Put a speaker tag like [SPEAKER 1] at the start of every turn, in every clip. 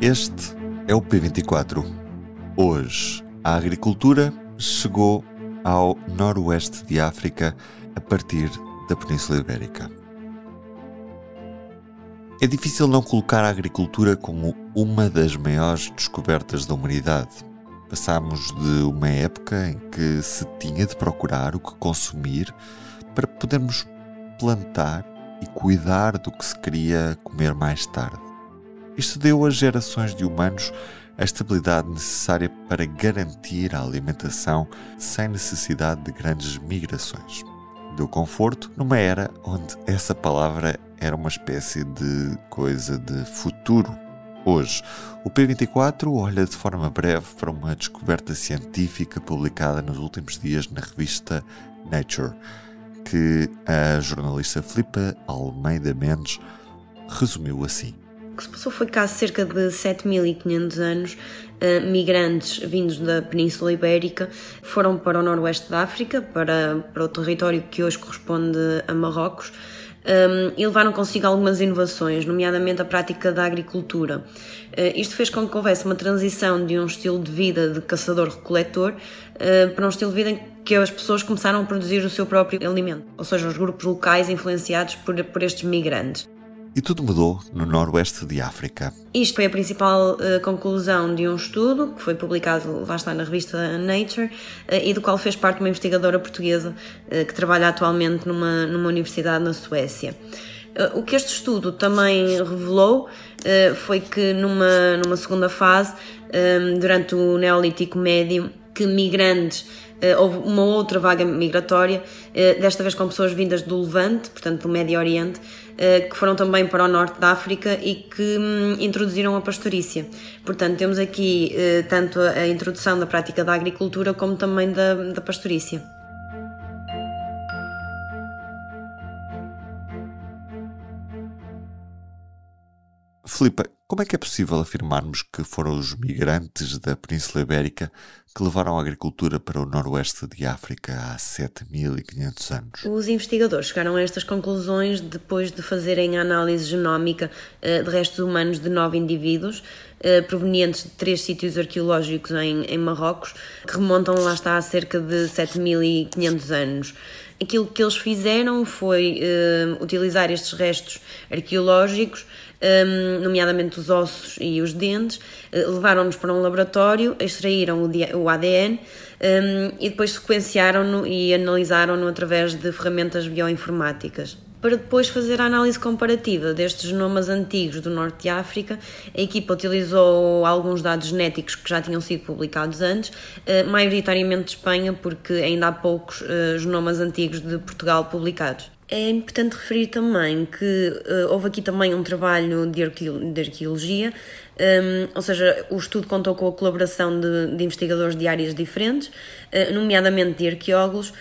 [SPEAKER 1] este é o P24. Hoje, a agricultura chegou ao noroeste de África a partir da Península Ibérica. É difícil não colocar a agricultura como uma das maiores descobertas da humanidade. Passámos de uma época em que se tinha de procurar o que consumir para podermos plantar e cuidar do que se queria comer mais tarde. Isto deu às gerações de humanos a estabilidade necessária para garantir a alimentação sem necessidade de grandes migrações. Deu conforto numa era onde essa palavra era uma espécie de coisa de futuro. Hoje, o P24 olha de forma breve para uma descoberta científica publicada nos últimos dias na revista Nature que a jornalista Filipa Almeida Mendes resumiu assim.
[SPEAKER 2] Que se passou foi que há cerca de 7.500 anos, uh, migrantes vindos da Península Ibérica foram para o noroeste da África, para, para o território que hoje corresponde a Marrocos, um, e levaram consigo algumas inovações, nomeadamente a prática da agricultura. Uh, isto fez com que houvesse uma transição de um estilo de vida de caçador-recoletor uh, para um estilo de vida em que as pessoas começaram a produzir o seu próprio alimento, ou seja, os grupos locais influenciados por, por estes migrantes.
[SPEAKER 1] E tudo mudou no noroeste de África.
[SPEAKER 2] Isto foi a principal uh, conclusão de um estudo que foi publicado, lá está, na revista Nature, uh, e do qual fez parte uma investigadora portuguesa uh, que trabalha atualmente numa, numa universidade na Suécia. O que este estudo também revelou foi que numa, numa segunda fase, durante o Neolítico Médio, que migrantes Uh, houve uma outra vaga migratória, uh, desta vez com pessoas vindas do Levante, portanto do Médio Oriente, uh, que foram também para o norte da África e que um, introduziram a pastorícia. Portanto, temos aqui tanto a, a, introdução da prática da agricultura como também da, da pastorícia.
[SPEAKER 1] Filipe, como é que é possível afirmarmos que foram os migrantes da Península Ibérica que levaram a agricultura para o noroeste de África há 7.500 anos?
[SPEAKER 2] Os investigadores chegaram a estas conclusões depois de fazerem a análise genómica uh, de restos humanos de nove indivíduos uh, provenientes de três sítios arqueológicos em, em Marrocos, que remontam lá está a cerca de 7.500 anos aquilo que eles fizeram foi uh, utilizar estes restos arqueológicos um, nomeadamente os ossos e os dentes, uh, levaram-nos para um laboratório, extraíram o, o ADN um, e depois sequenciaram-no e analisaram-no através de ferramentas bioinformáticas. Para depois fazer a análise comparativa destes genomas antigos do norte de África, a equipa utilizou alguns dados genéticos que já tinham sido publicados antes, eh, maioritariamente de Espanha, porque ainda há poucos eh, genomas antigos de Portugal publicados. É importante referir também que uh, houve aqui também um trabalho de, de arqueologia, um, ou seja, o estudo contou com a colaboração de, de investigadores de áreas diferentes, uh, nomeadamente de arqueólogos,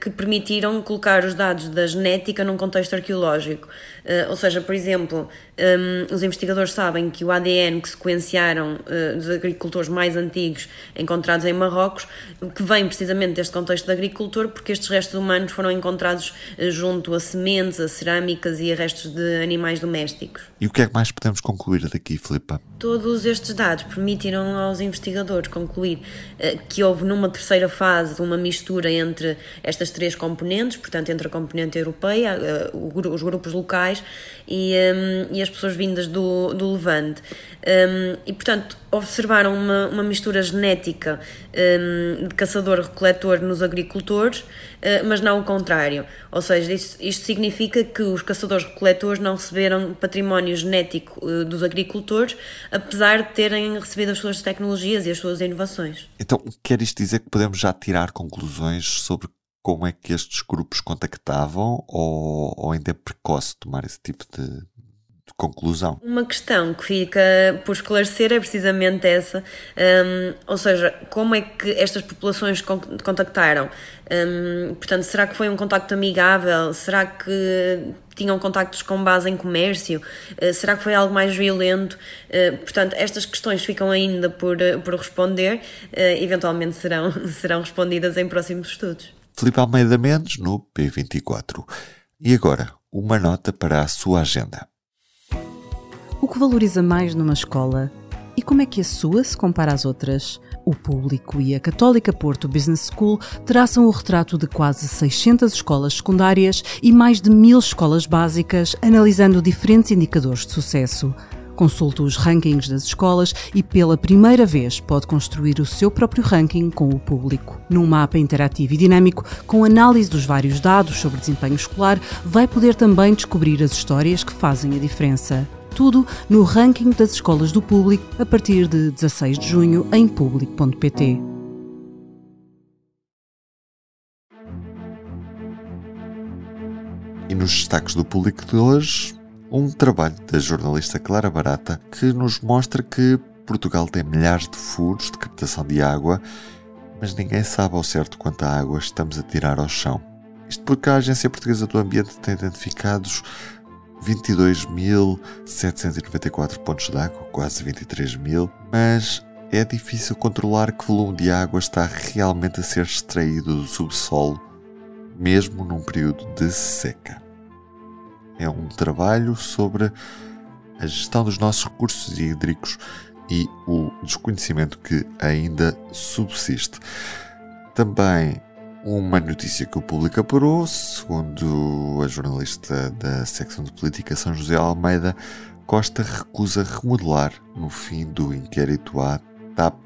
[SPEAKER 2] que permitiram colocar os dados da genética num contexto arqueológico. ou seja, por exemplo, um, os investigadores sabem que o ADN que sequenciaram uh, dos agricultores mais antigos encontrados em Marrocos, que vem precisamente deste contexto de agricultor, porque estes restos humanos foram encontrados junto a sementes, a cerâmicas e a restos de animais domésticos.
[SPEAKER 1] E o que é que mais podemos concluir daqui, Filipa?
[SPEAKER 2] Todos estes dados permitiram aos investigadores concluir que houve numa terceira fase uma mistura entre estas três componentes, portanto, entre a componente europeia, os grupos locais e, um, e as pessoas vindas do, do Levante. Um, e, portanto, observaram uma, uma mistura genética um, de caçador-recoletor nos agricultores, uh, mas não o contrário. Ou seja, isto, isto significa que os caçadores-recoletores não receberam património genético uh, dos agricultores, apesar de terem recebido as suas tecnologias e as suas inovações.
[SPEAKER 1] Então, quer isto dizer que podemos já tirar conclusões sobre como é que estes grupos contactavam ou, ou ainda é precoce tomar esse tipo de, conclusão.
[SPEAKER 2] Uma questão que fica por esclarecer é precisamente essa, um, ou seja, como é que estas populações contactaram? Um, portanto, será que foi um contacto amigável? Será que tinham contactos com base em comércio? Uh, será que foi algo mais violento? Uh, portanto, estas questões ficam ainda por, por responder, uh, eventualmente serão, serão respondidas em próximos estudos.
[SPEAKER 1] Filipe Almeida Mendes, no P24. E agora, uma nota para a sua agenda.
[SPEAKER 3] O que valoriza mais numa escola? E como é que a sua se compara às outras? O público e a Católica Porto Business School traçam o retrato de quase 600 escolas secundárias e mais de mil escolas básicas, analisando diferentes indicadores de sucesso. Consulte os rankings das escolas e, pela primeira vez, pode construir o seu próprio ranking com o público. Num mapa interativo e dinâmico, com análise dos vários dados sobre desempenho escolar, vai poder também descobrir as histórias que fazem a diferença. Tudo no ranking das escolas do público a partir de 16 de junho em público.pt.
[SPEAKER 1] E nos destaques do público de hoje, um trabalho da jornalista Clara Barata que nos mostra que Portugal tem milhares de furos de captação de água, mas ninguém sabe ao certo quanta água estamos a tirar ao chão. Isto porque a Agência Portuguesa do Ambiente tem identificados 22.794 pontos de água, quase 23 mil, mas é difícil controlar que volume de água está realmente a ser extraído do subsolo, mesmo num período de seca. É um trabalho sobre a gestão dos nossos recursos hídricos e o desconhecimento que ainda subsiste. Também uma notícia que o público apurou, segundo a jornalista da secção de política São José Almeida, Costa recusa remodelar no fim do inquérito à TAP.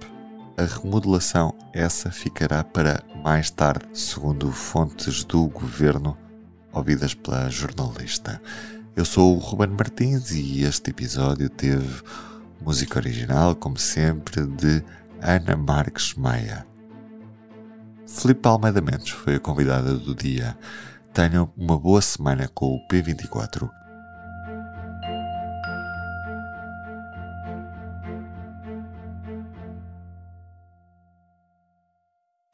[SPEAKER 1] A remodelação essa ficará para mais tarde, segundo fontes do governo ouvidas pela jornalista. Eu sou o Ruben Martins e este episódio teve música original, como sempre, de Ana Marques Maia. Filipe Almeida Mendes foi a convidada do dia. Tenham uma boa semana com o P24.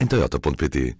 [SPEAKER 4] em